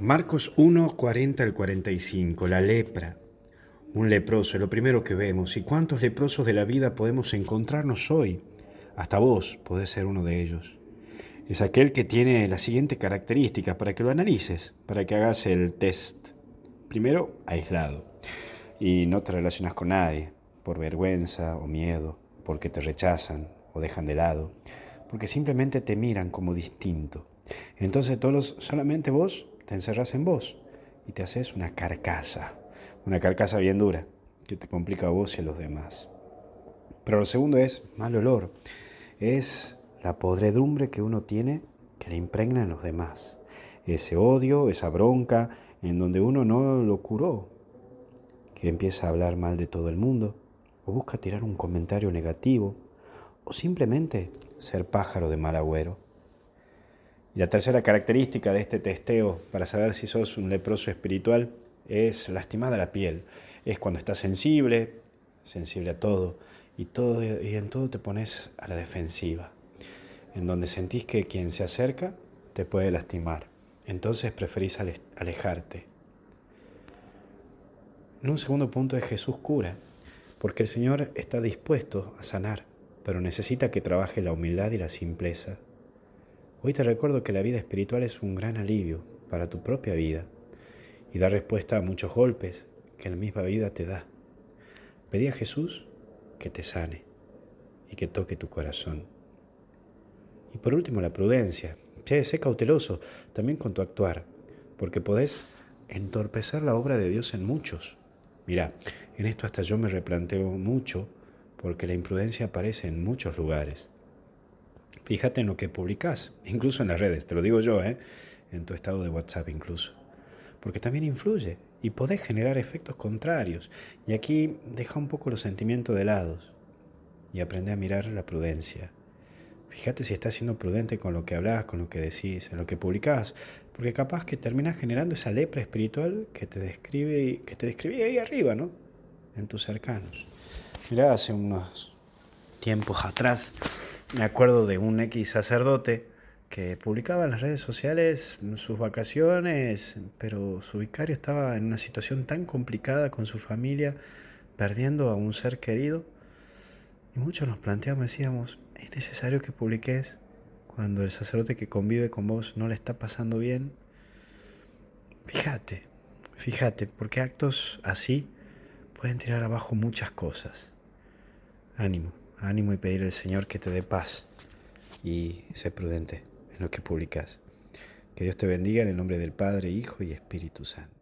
Marcos 1, 40 al 45, la lepra. Un leproso es lo primero que vemos. ¿Y cuántos leprosos de la vida podemos encontrarnos hoy? Hasta vos podés ser uno de ellos. Es aquel que tiene la siguiente característica para que lo analices, para que hagas el test. Primero, aislado. Y no te relacionas con nadie, por vergüenza o miedo, porque te rechazan o dejan de lado, porque simplemente te miran como distinto. Entonces todos, solamente vos te encerras en vos y te haces una carcasa, una carcasa bien dura, que te complica a vos y a los demás. Pero lo segundo es mal olor, es la podredumbre que uno tiene que le impregna en los demás. Ese odio, esa bronca, en donde uno no lo curó, que empieza a hablar mal de todo el mundo, o busca tirar un comentario negativo, o simplemente ser pájaro de mal agüero. Y la tercera característica de este testeo para saber si sos un leproso espiritual es lastimada la piel. Es cuando estás sensible, sensible a todo, y, todo, y en todo te pones a la defensiva, en donde sentís que quien se acerca te puede lastimar. Entonces preferís alejarte. En un segundo punto es Jesús cura, porque el Señor está dispuesto a sanar, pero necesita que trabaje la humildad y la simpleza Hoy te recuerdo que la vida espiritual es un gran alivio para tu propia vida y da respuesta a muchos golpes que la misma vida te da. Pedí a Jesús que te sane y que toque tu corazón. Y por último, la prudencia. Che, sé cauteloso también con tu actuar, porque podés entorpecer la obra de Dios en muchos. Mira, en esto hasta yo me replanteo mucho, porque la imprudencia aparece en muchos lugares. Fíjate en lo que publicas, incluso en las redes, te lo digo yo, ¿eh? en tu estado de WhatsApp incluso, porque también influye y podés generar efectos contrarios. Y aquí deja un poco los sentimientos de lado y aprende a mirar la prudencia. Fíjate si estás siendo prudente con lo que hablas, con lo que decís, en lo que publicás, porque capaz que terminas generando esa lepra espiritual que te describe, que te describí ahí arriba, ¿no? En tus cercanos. Mirá, hace unos tiempos atrás me acuerdo de un X sacerdote que publicaba en las redes sociales sus vacaciones, pero su vicario estaba en una situación tan complicada con su familia, perdiendo a un ser querido. Y muchos nos planteamos, decíamos, ¿es necesario que publiques cuando el sacerdote que convive con vos no le está pasando bien? Fíjate, fíjate, porque actos así pueden tirar abajo muchas cosas. Ánimo ánimo y pedir al Señor que te dé paz y sé prudente en lo que publicas. Que Dios te bendiga en el nombre del Padre, Hijo y Espíritu Santo.